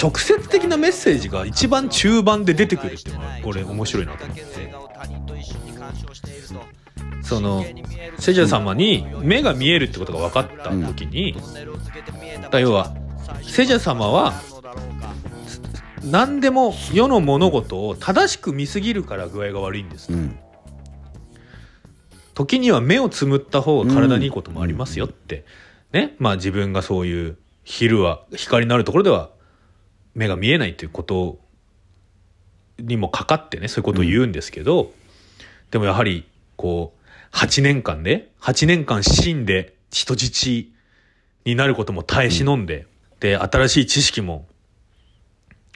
直接的なメッセージが一番中盤で出てくるっていうのがこれ面白いなと思って。そのセジャ様に目が見えるってことが分かった時に、だ要はセジャ様は何でも世の物事を正しく見すぎるから具合が悪いんです、うん。時には目をつむった方が体にいいこともありますよって、ね。まあ自分がそういう昼は光のあるところでは目が見えないということにもかかってねそういうことを言うんですけど、でもやはりこう8年間で8年間死んで人質になることも耐え忍んで、で新しい知識も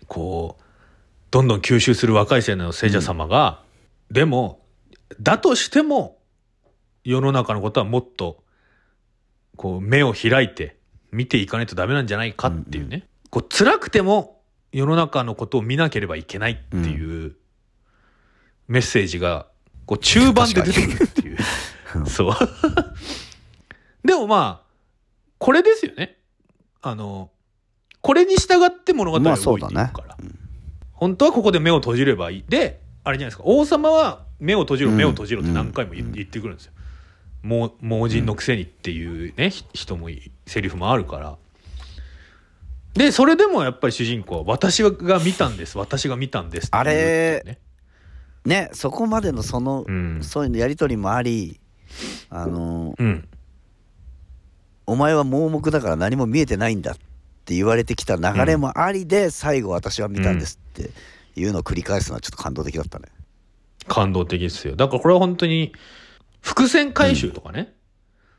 こうどんどん吸収する若い青年の聖者様が、でもだとしても世の中のことはもっとこう目を開いて見ていかないとダメなんじゃないかっていうね、こう辛くても世の中のことを見なければいけないっていうメッセージがこう中盤で出てくるっていう。そう。でもまあこれですよね。あのこれに従って物語がまあ動いていくから、そうだね本当はここで目を閉じればいい。であれじゃないですか。王様は目を閉じろうん目を閉じろって何回も言,、ってくるんですよ。もう盲人のくせにっていうね、ひ人もいセリフもあるからでそれでもやっぱり主人公は私が見たんです。私が見たんですって言うっていうね。ねそこまでのその、うん。そういうのやり取りもありあのうん。お前は盲目だから何も見えてないんだって言われてきた流れもありで、最後私は見たんですっていうのを繰り返すのはちょっと感動的だったね。感動的ですよ。だからこれは本当に伏線回収とかね、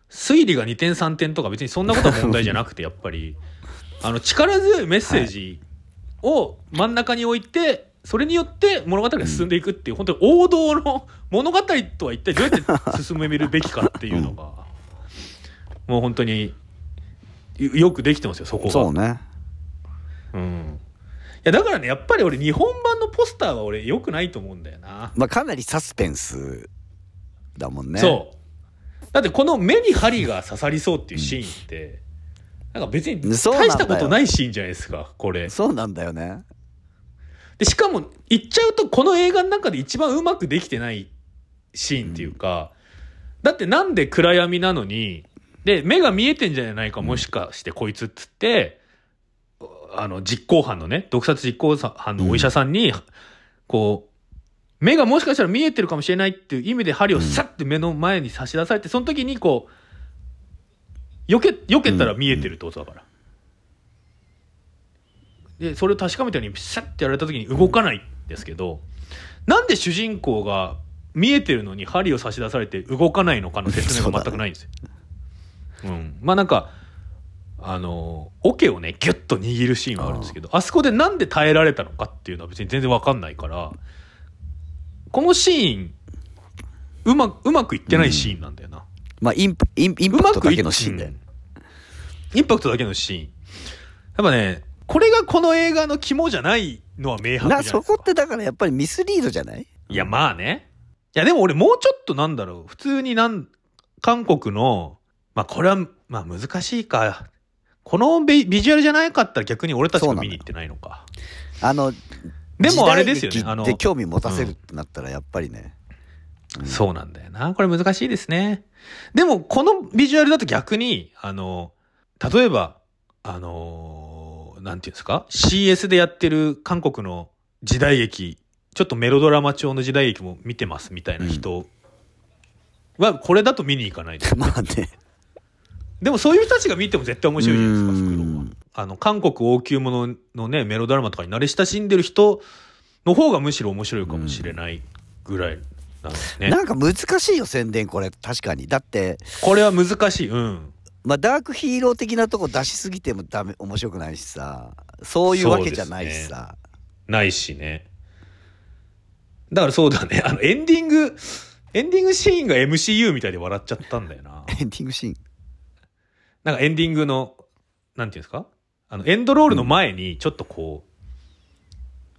推理が2点3点とか別にそんなことは問題じゃなくてやっぱりあの力強いメッセージを真ん中に置いてそれによって物語が進んでいくっていう本当に王道の物語とは一体どうやって 進めるべきかっていうのがもう本当によよくできてますよそこが。そうね。うんいやだからねやっぱり俺日本版のポスターは俺良くないと思うんだよな。まあかなりサスペンスだもんね。そうだってこの目に針が刺さりそうっていうシーンって、なんか別に大したことないシーンじゃないですかこれ。そうなんだよね。でしかも言っちゃうとこの映画の中で一番うまくできてないシーンっていうか、だってなんで暗闇なのにで目が見えてんじゃないかもしかしてこいつっつってあの実行犯のね毒殺実行犯のお医者さんに、こう目がもしかしたら見えてるかもしれないっていう意味で針をサッて目の前に差し出されてその時にこう避け避けたら見えてるってことだから。でそれを確かめたようにシャッてやられた時に動かないんですけどなんで主人公が見えてるのに針を差し出されて動かないのかの説明が全くないんですよ。うん、まあなんかあの桶をねギュッと握るシーンはあるんですけどあそこでなんで耐えられたのかっていうのは別に全然わかんないからこのシーンうまうまくいってないシーンなんだよな。まあインプインインパクトだけのシーンで。うん。インパクトだけのシーン。やっぱねこれがこの映画の肝じゃないのは明白じゃなそこってだからやっぱりミスリードじゃない？いやまあね。いやでも俺もうちょっとなんだろう。普通になん韓国のまあこれはまあ難しいか。このビビジュアルじゃなかったら逆に俺たちが見に行ってないのか。あのでもあれですよね。あの興味持たせるってなったらやっぱりね、そうなんだよな。これ難しいですね。でも、このビジュアルだと逆に、あの、例えば、あの、なんていうんですか ?CS でやってる韓国の時代劇、ちょっとメロドラマ調の時代劇も見てますみたいな人は、これだと見に行かないです。まあねでもそういう人たちが見ても絶対面白いじゃないですか、うんフクロウは。あの、韓国王宮もののね、メロドラマとかに慣れ親しんでる人の方がむしろ面白いかもしれないぐらいなんですね。なんか難しいよ宣伝これ確かにだってこれは難しい。うん。まあダークヒーロー的なとこ出しすぎてもダメ面白くないしさそういうわけじゃないしさ、ないしね。だからそうだね。あの、エンディング、エンディングシーンが MCU みたいで笑っちゃったんだよな。エンディングシーン？なんかエンディングの、なんていうんですか？あの、エンドロールの前に、ちょっとこ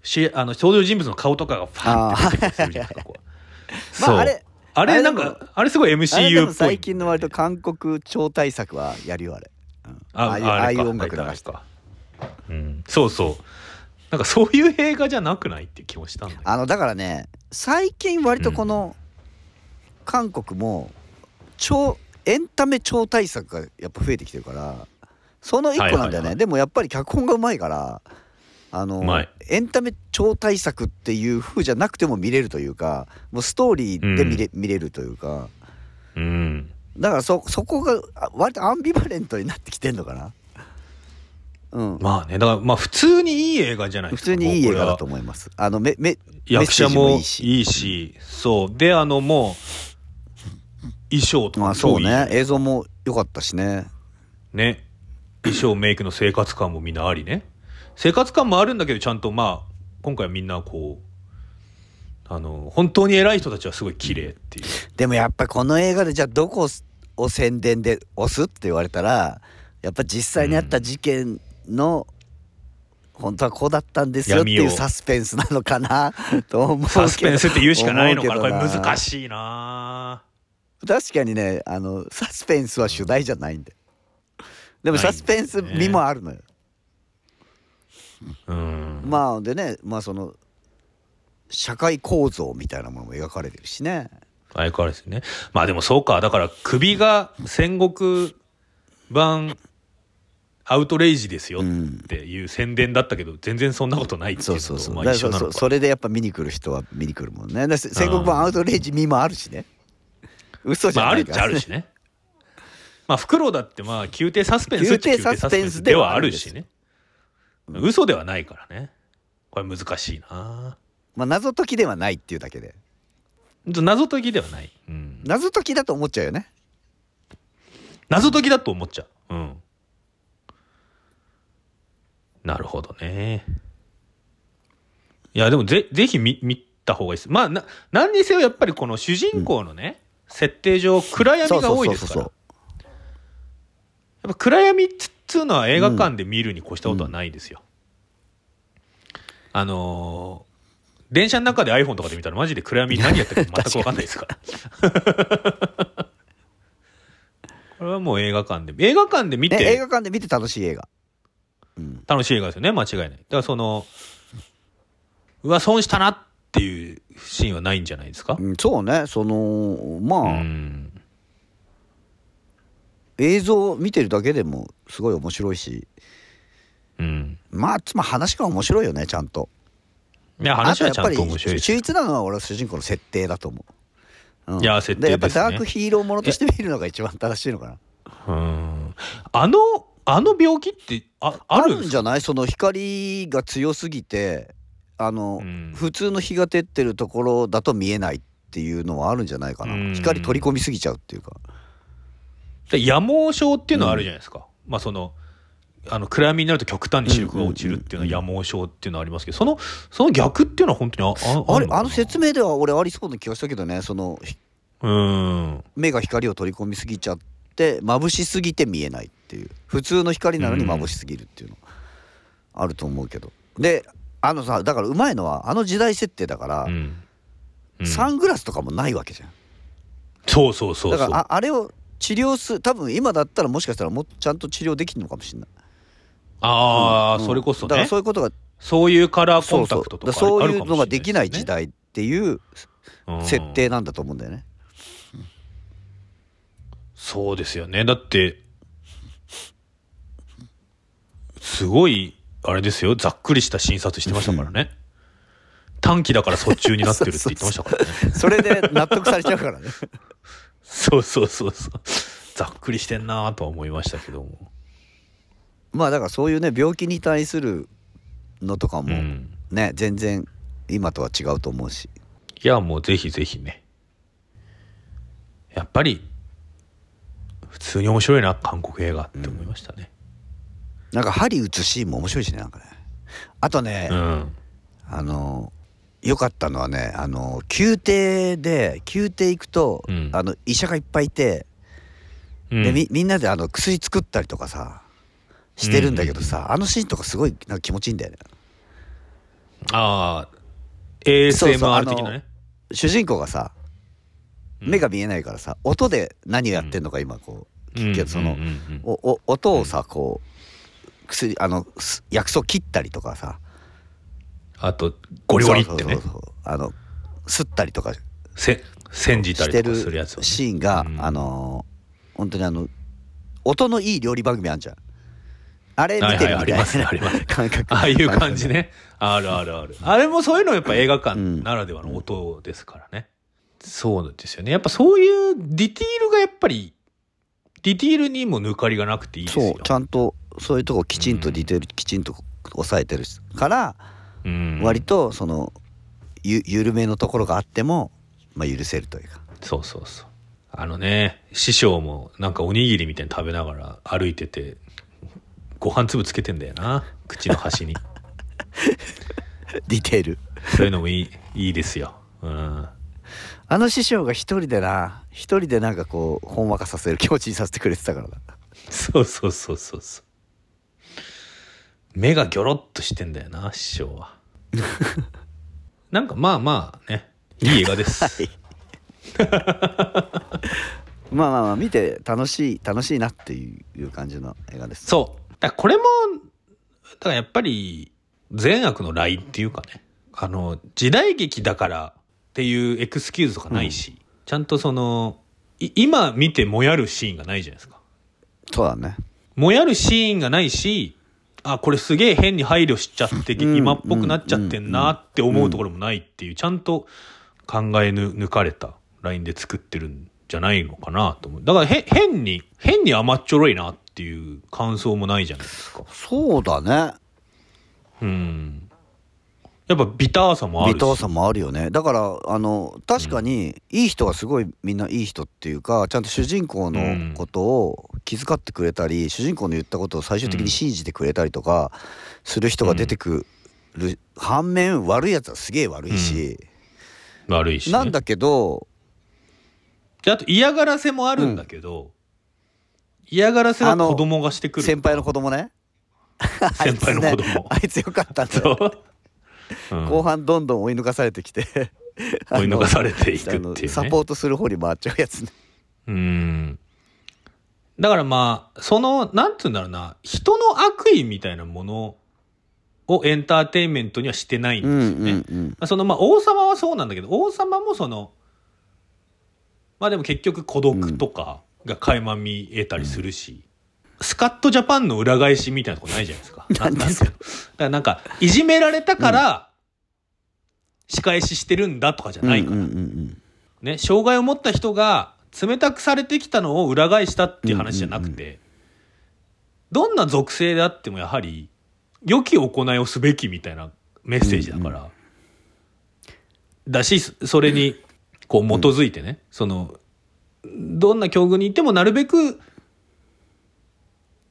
う、し、あの、登場人物の顔とかがファーって出てきたりするじゃないですか、こう。まああれあれなんか、あれすごい MCU もっぽい。最近の割と韓国超大作はやるよあれ、うん。あああいうああれか。いう音楽流して。か。うん、そうそう。なんかそういう映画じゃなくないって気もしたんだよあのだからね最近割とこの韓国も超エンタメ超大作がやっぱ増えてきてるからその一個なんだよね、はいはいはい。でもやっぱり脚本がうまいからあのエンタメ超大作っていう風じゃなくても見れるというかもうストーリーで見れ,、見れるというか。うん。だからそそこがあ割とアンビバレントになってきてんのかな？うん。まあね。だからまあ普通にいい映画じゃないで普すか通にいい映画だと思います。あのめめ役者もいセージもいいいしそう。であのもう衣装とかそうね。映像も良かったしね。ね。衣装メイクの生活感もみんなありね生活感もあるんだけどちゃんとまあ今回はみんなこうあの本当に偉い人たちはすごい綺麗っていう。でもやっぱこの映画でじゃあどこを宣伝で押すって言われたらやっぱ実際にあった事件の、本当はこうだったんですよっていうサスペンスなのかな と思うけど。サスペンスって言うしかないのかな。これ難しいな。確かにねあのサスペンスは主題じゃないんででもサスペンス味もあるのよ、うん。まあでねまあその社会構造みたいなものも描かれてるしね。相変わらずね。まあでもそうか。だから首が戦国版アウトレイジですよっていう宣伝だったけど全然そんなことないっていそううのとまあそうそう。だから一緒なのか。そうそれでやっぱ見に来る人は見に来るもんね。だ戦国版アウトレイジ味もあるしね。嘘じまああるっゃないから、ちゃあるしね。まあフクロウだってまあ宮廷サスペンス宮廷サスペンスではあるしね嘘ではないからね。これ難しいな。まあ謎解きではないっていうだけで。謎解きではない、うん、謎解きだと思っちゃうよね。謎解きだと思っちゃう。うん。なるほどね。いやでもぜぜひ見見た方がいいです。まあな何にせよやっぱりこの主人公のね、設定上暗闇が多いですから。やっぱ暗闇っつうのは映画館で見るに越したことはないですよ。あのー電車の中で iPhone とかで見たらマジで暗闇に何やってるか全く分かんないですから。これはもう映画館で映画館で見ね、映て画館で見て楽しい映画うん楽しい映画ですよね間違いない。だからそのうわ損したなっていうシーンはないんじゃないですか？うんそうねそのまうあ、ん映像を見てるだけでもすごい面白いし。うん。まあつまり話が面白いよねちゃんと。いや話はちゃんと面あ白い秀逸なのは俺は主人公の設定だと思う、うん。いや設定でやっぱダークヒーローものとして見るのが一番正しいのかな。うん。あのあの病気ってあああるんじゃない？その光が強すぎてあの、うん。普通の日が照ってるところだと見えないっていうのはあるんじゃないかな、うん。光取り込みすぎちゃうっていうか。で夜盲症っていうのはあるじゃないですか、まあそのあの暗闇になると極端に視力が落ちるっていうのは夜盲症っていうのはありますけどそのその逆っていうのは本当にあああれあの明説明では俺ありそうな気がしたけどねそのひうん。目が光を取り込みすぎちゃって眩しすぎて見えないっていう。普通の光なのに眩しすぎるっていうのあると思うけど。であのさだからうまいのはあの時代設定だから、うん。うん。サングラスとかもないわけじゃん。そうそうそうそう。だからああれを治療す多分今だったらもしかしたらもっちゃんと治療できるのかもしれない。ああ、うんそれこそだからねそういうことがそういうカラーコンそうそうタクトとかそうあるかもしれいうのができない時代っていううん設定なんだと思うんだよね、そうですよね。だってすごいあれですよ。ざっくりした診察してましたからね。短期だから卒中になってるって言ってましたからね。それで納得されちゃうからねそうそうそうそう。ざっくりしてんなとは思いましたけども。まあだからそういうね病気に対するのとかもうん。ね、全然今とは違うと思うし。いやもうぜひぜひね。やっぱり普通に面白いな韓国映画って思いましたね。なんか針打つシーンも面白いしねなんかね。あとね、うん。あの良かったのはねあの宮廷で宮廷行くと、うん。あの医者がいっぱいいて、うん。でみみんなであの薬作ったりとかさしてるんだけどさ、あのシーンとかすごいなんか気持ちいいんだよね。ああ ASMR の的なね？主人公がさうん。目が見えないからさ音で何をやってんのか今こう聞くけどそのおお音をさこう薬あのす薬草切ったりとかさあとゴリゴリってね。そうそうそうそう。あの吸ったりとかせ煎じたりとかするやつをね。シーンが、うん。あのー本当にあの音のいい料理番組あんじゃん。あれ見はいてるみたいな、はいありますね感覚。ああいう感じね。あるあるある。あれもそういうのやっぱ映画館うん。ならではの音ですからね、そうですよね。やっぱそういうディティールがやっぱりディティールにも抜かりがなくていいですよ。そうちゃんとそういうとこきちんとディテールきちんと抑えてるから、うん割とそのゆ緩めのところがあっても、まあ、許せるというか。そうそうそう。あのね師匠もなんかおにぎりみたいに食べながら歩いててご飯粒つけてんだよな。口の端に。ディテールそういうのもいいいいですよ。うん。あの師匠が一人でな一人でなんかこうほんわかさせる気持ちにさせてくれてたからな。そうそうそうそうそう。目がギョロッとしてんだよな師匠は なんかまあまあねいい映画です、はい。まあまあまあ見て楽しい楽しいなっていう感じの映画です。そう。だこれもだからやっぱり善悪のラインっていうかねあの時代劇だからっていうエクスキューズとかないし、ちゃんとそのい今見てもやるシーンがないじゃないですか。そうだね。もやるシーンがないしあこれすげえ変に配慮しちゃって、うん今っぽくなっちゃってんなって思うところもないっていうちゃんと考えぬ抜かれたラインで作ってるんじゃないのかなと思う。だからへ変に変に甘っちょろいなっていう感想もないじゃないですか。そうだね。うんやっぱビターさもあるし。ビターさもあるよね。だからあの確かにいい人はすごいみんないい人っていうかちゃんと主人公のことを気遣ってくれたり、主人公の言ったことを最終的に信じてくれたりとかする人が出てくる、反面悪いやつはすげえ悪いし、悪いし、ね、なんだけどであと嫌がらせもあるんだけど、嫌がらせはあの子供がしてくる先輩の子供ね。先輩の子供。あいつねあいつよかったんだ後半どんどん追い抜かされてきて 追い抜かされていくっていうね。サポートする方に回っちゃうやつね。うん。だからまあそのなんつうんだろうな。人の悪意みたいなものをエンターテインメントにはしてないんですよね、うんまあそのまあ王様はそうなんだけど王様もそのまあでも結局孤独とかが垣間見えたりするし、スカットジャパンの裏返しみたいなとこないじゃないですか。何ですかなんていうの？だからなんかいじめられたから仕返ししてるんだとかじゃないから、ね障害を持った人が冷たくされてきたのを裏返したっていう話じゃなくて、どんな属性であってもやはり良き行いをすべきみたいなメッセージだから、だしそれにこう基づいてね、そのどんな境遇にいてもなるべく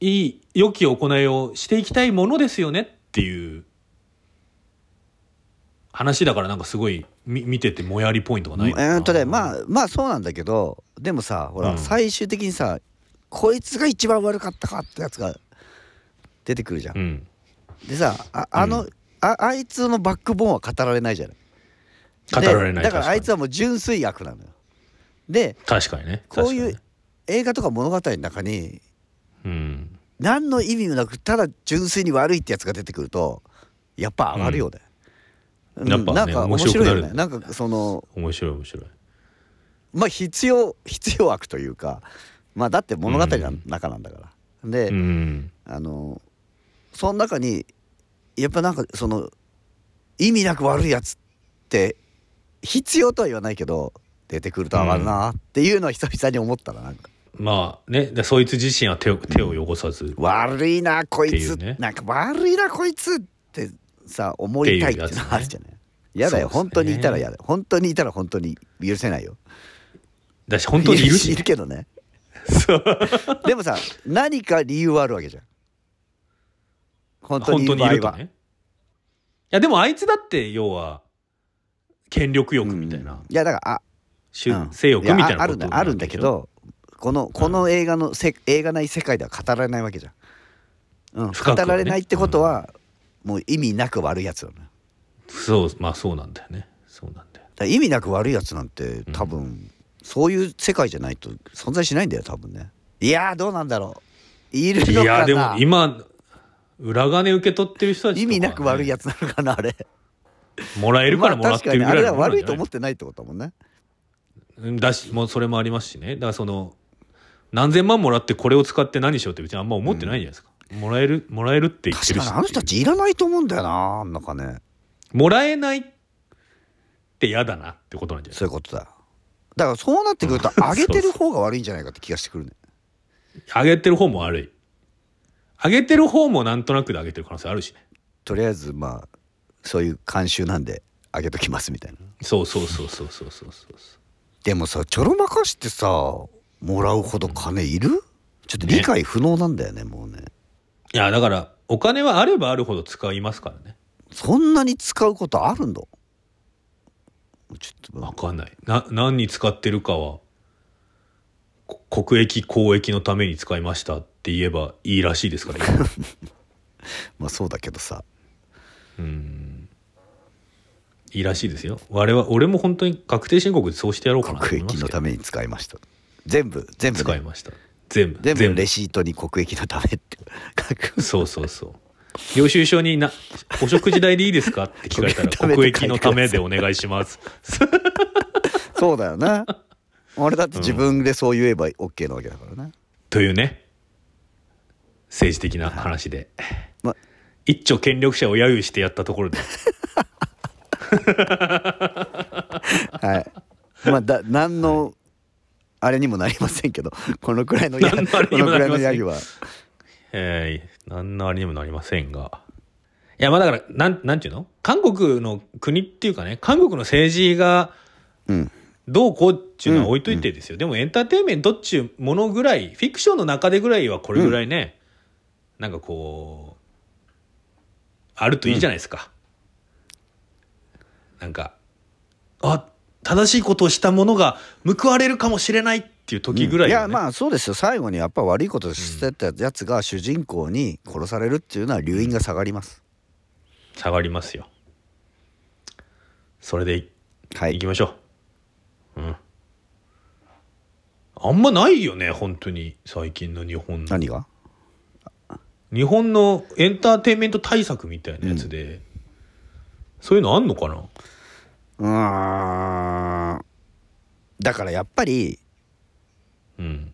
いい良き行いをしていきたいものですよねっていう話だからなんかすごいみ見ててもやりポイントがないえーっとねまあまあそうなんだけどでもさほら、うん最終的にさこいつが一番悪かったかってやつが出てくるじゃん。うんでさああの、うああいつのバックボーンは語られないじゃない。語られないでだからあいつはもう純粋悪なのよ。で確かにねこういう映画とか物語の中ににうん。何の意味もなくただ純粋に悪いってやつが出てくるとやっぱ上がるよね。うん。やっぱねなんか面面白いよね。なんかその面白い面白い。まあ必要 必要悪というかまあだって物語の中なんだから。で、うん。あのその中にやっぱなんかその意味なく悪いやつって必要とは言わないけど出てくると上がるなっていうのは久々に思ったらなんか、まあねでそいつ自身は手を手を汚さず、悪いなこいつ、なんか悪いなこいつってさ思いたいっていうのはあるじゃない。嫌だよ、本当にいたら嫌だよ。本当にいたら本当に許せないよ。だし本当にいるしいるけどね。でもさ何か理由はあるわけじゃん。本当にいる場合は、ね。いやでもあいつだって要は権力欲みたいな、うん。いやだからあしゅうん性欲みたいなことだあるんだけどこのこの映画のせ、映画ない世界では語られないわけじゃん、うん、深くはね。語られないってことは、もう意味なく悪いやつだねだかそうまあそうなんだよね。そうなんだよ。ら意味なく悪いやつなんて多分、そういう世界じゃないと存在しないんだよ多分ね。いやーどうなんだろう。いるのかな。いやでも今裏金受け取ってる人たちとかはね。意味なく悪いやつなのかなあれ。もらえるからもらってるぐまあ確かにあれはらいのものなんじゃない？悪いと思ってないってことだもんね。うんだしもうそれもありますしね。だからその何千万もらってこれを使って何しようって別にあんま思ってないじゃないですか、もらえるもらえるって言ってるし。あの人たちいらないと思うんだよななんかねもらえないって嫌だなってことなんじゃないそういうことだ。だからそうなってくるとうん。上げてる方が悪いんじゃないかって気がしてくるね。上げてる方も悪い。上げてる方もなんとなくで上げてる可能性あるしね。とりあえずまあそういう慣習なんで上げときますみたいな。そうそうそうそうそうそう。そうでもさちょろまかしてさもらうほど金いる？ちょっと理解不能なんだよねもうね。いやだからお金はあればあるほど使いますからね。そんなに使うことあるの？ちょっ分とかんない。な何に使ってるかはこ国益公益のために使いましたって言えばいいらしいですから今。まあそうだけどさ。うん。いいらしいですよ。我々俺も本当に確定申告でそうしてやろうかなと国思いますけど。益のために使いました全部全部、ね、使いました。全部。全部。レシートに国益のためって書く そうそうそう。領収書にな「お食事代でいいですか?」って聞かれたら「国益のためでお願いします」そうだよね俺だって自分でそう言えば OK なわけだからね、というね。政治的な話で、ま一丁権力者を揶揄してやったところで。はい。まあだ何のあれにもなりませんけど このくらいのや何のあれこのくらいにもなりません。のヤギは。えー、何のあれにもなりませんが。いやまあだからなんなんていうの？韓国の国っていうかね韓国の政治がうん。どうこうっていうのは置いといてですよ、でもエンターテインメントっちゅうものぐらいフィクションの中でぐらいはこれぐらいね、なんかこうあるといいじゃないですか、なんかあ正しいことをしたものが報われるかもしれないっていう時ぐらいはね、いやまあそうですよ。最後にやっぱ悪いことしてたやつが主人公に殺されるっていうのは留飲が下がります、下がりますよ。それでいはい。行きましょう。うん。あんまないよね本当に。最近の日本の。何が？日本のエンターテインメント対策みたいなやつで、そういうのあんのかな？うーん。だからやっぱりうん。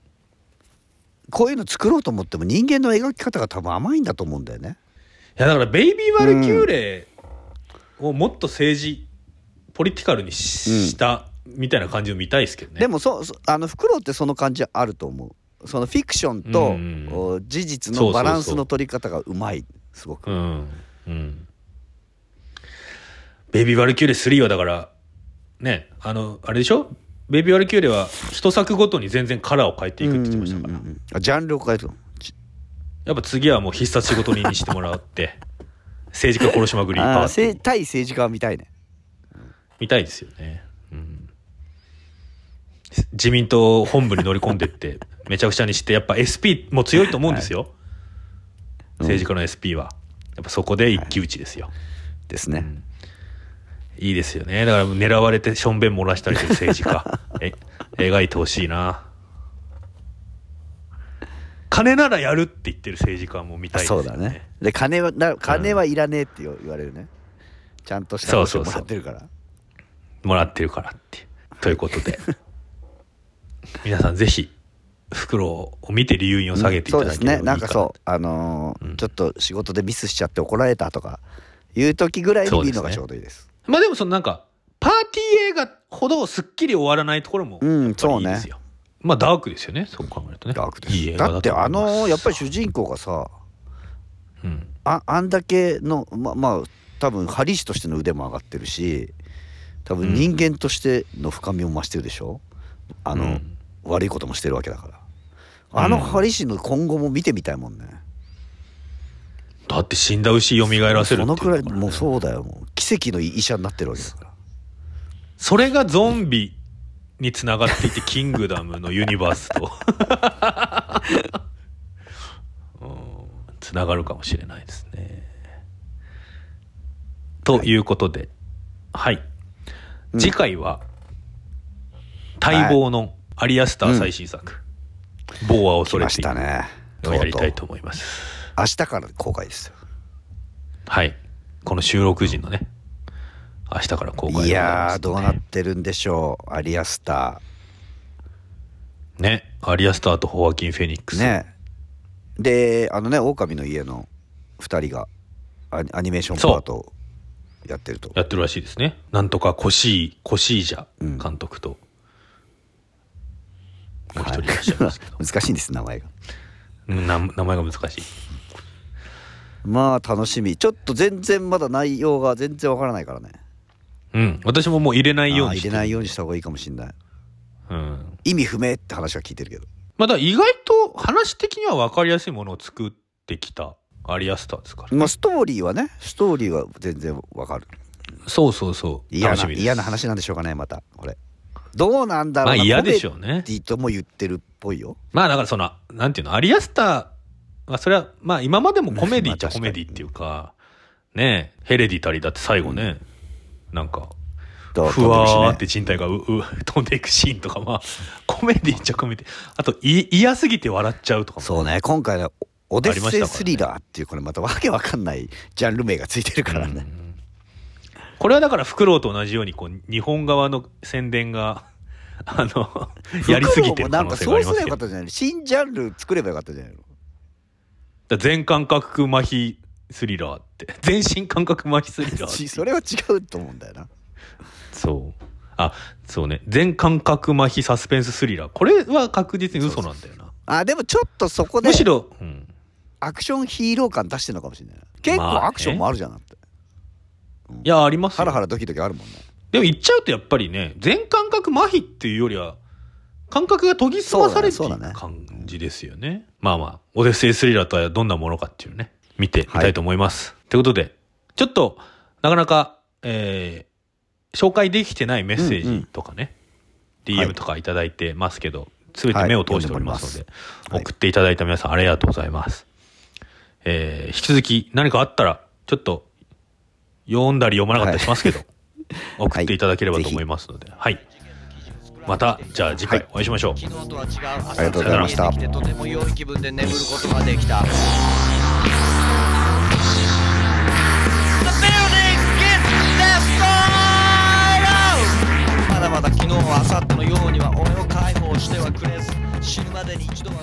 こういうの作ろうと思っても人間の描き方が多分甘いんだと思うんだよね。いやだからベイビー・ワルキューレをもっと政治ポリティカルにししたみたいな感じを見たいですけどね。でもそそあのフクロウってその感じあると思う。そのフィクションと、うんお事実のバランスの取り方がうまい。すごく、うん。うんベイビー・ワルキューレ3はだからねあのあれでしょ？ベイビー・ワルキューレは一作ごとに全然カラーを変えていくって言ってましたから、うんうんうんうん。あジャンルを変えるやっぱ次はもう必殺仕事人にしてもらって 政治家殺しまくりパあー。対政治家は見たいね。見たいですよね、うん、自民党本部に乗り込んでってめちゃくちゃにしてやっぱ SP も強いと思うんですよ、政治家の SP は。やっぱそこで一騎打ちですよ、ですね、いいですよね。だから狙われてしょんべん漏らしたりする政治家。え描いてほしいな。金ならやるって言ってる政治家も見たいですよね。そうだね。で金はな金はいらねえって言われるね。ちゃんとしたもらってるから。もらってるからって。ということで。皆さんぜひ袋を見て理由を下げていたそうですだければいいかねなんかそうあのーうん。ちょっと仕事でミスしちゃって怒られたとかいう時ぐらいに見るのがちょうどいいですまあでもそのなんかパーティー映画ほどすっきり終わらないところもうんやっぱりいいですよ、まあダークですよねそう考えるとね。ダークです。いいだってあのーやっぱり主人公がさうん。ああんだけのままあ多分針師としての腕も上がってるし多分人間としての深みも増してるでしょ？あの、うん。悪いこともしてるわけだから。あの針師の今後も見てみたいもんね、だって死んだ牛蘇らせるっていうそのくらいもうそうだよ。もう奇跡の医者になってるわけだから。それがゾンビにつながっていてキングダムのユニバースと。つながるかもしれないですね。ということで、はい、次回は待望のアリアスター最新作「棒は来ま恐れているしたね」をやりたいとと思います。明日から公開ですよ。はい。この収録時のね。明日から公開でございやーどうなってるんでしょうアリアスタね。アリアスターとホアキン・フェニックス、ーね。であのね狼の家の2人がアニアニメーションパートをやってると。やってるらしいですね。なんとかコシーコシージャうん。監督と、もう一人いらっしゃいますけど、難しいんです名前が。名前が難しいまあ楽しみ。ちょっと全然まだ内容が全然わからないからね。うん。私ももう入れないように入れないようにした方がいいかもしれない。うん。意味不明って話は聞いてるけど。まあだ意外と話的には分かりやすいものを作ってきたアリアスターですから、まあストーリーはねストーリーは全然わかる。そうそうそう。嫌な楽しみです。嫌な話なんでしょうかねまた。これ。どうなんだろうな。まあ嫌でしょうね。ディとも言ってるっぽいよ。まあだからそのなんていうのアリアスターまあそれはまあ今までもコメディっちゃコメディっていうかねえヘレディタリーだって最後ね、なんかだふわーって人体がうう飛んでいくシーンとかまあ コメディっちゃコメディ。あとい嫌すぎて笑っちゃうとかもそうね。今回のオデッセイスリラーっていうこれまたわけわかんないジャンル名がついてるからね、これはだからフクロウと同じようにこう日本側の宣伝があのやりすぎてる可能性がありますなんかそうすればよかったじゃない。新ジャンル作ればよかったじゃないの全感覚麻痺スリラーって。全身感覚麻痺スリラーって それは違うと思うんだよな。そう。あそうね。全感覚麻痺サスペンススリラー。これは確実に嘘なんだよな。あでもちょっとそこでむしろ、うん、アクションヒーロー感出してるのかもしれない結構アクションもあるじゃんだって。いやありますよ。ハラハラドキドキあるもんね。でも言っちゃうとやっぱりね全感覚麻痺っていうよりは感覚が研ぎ澄まされてる感じですよねまあまあオデッセイスリラーとはどんなものかっていうね見てみたいと思います、ということでちょっとなかなか、えー紹介できてないメッセージとかね、うんはい DM とかいただいてますけど、すべて目を通しておりますので、はい。送っていただいた皆さんありがとうございます。えー引き続き何かあったら、ちょっと読んだり読まなかったりしますけど、送っていただければと思いますので、はい。またじゃあ次回お会いしましょう、昨日とは違うありがとうございました。とても良い気分で眠ることができたまだまだ昨日は明後日のようには俺を解放してはくれず。死ぬまでに一度は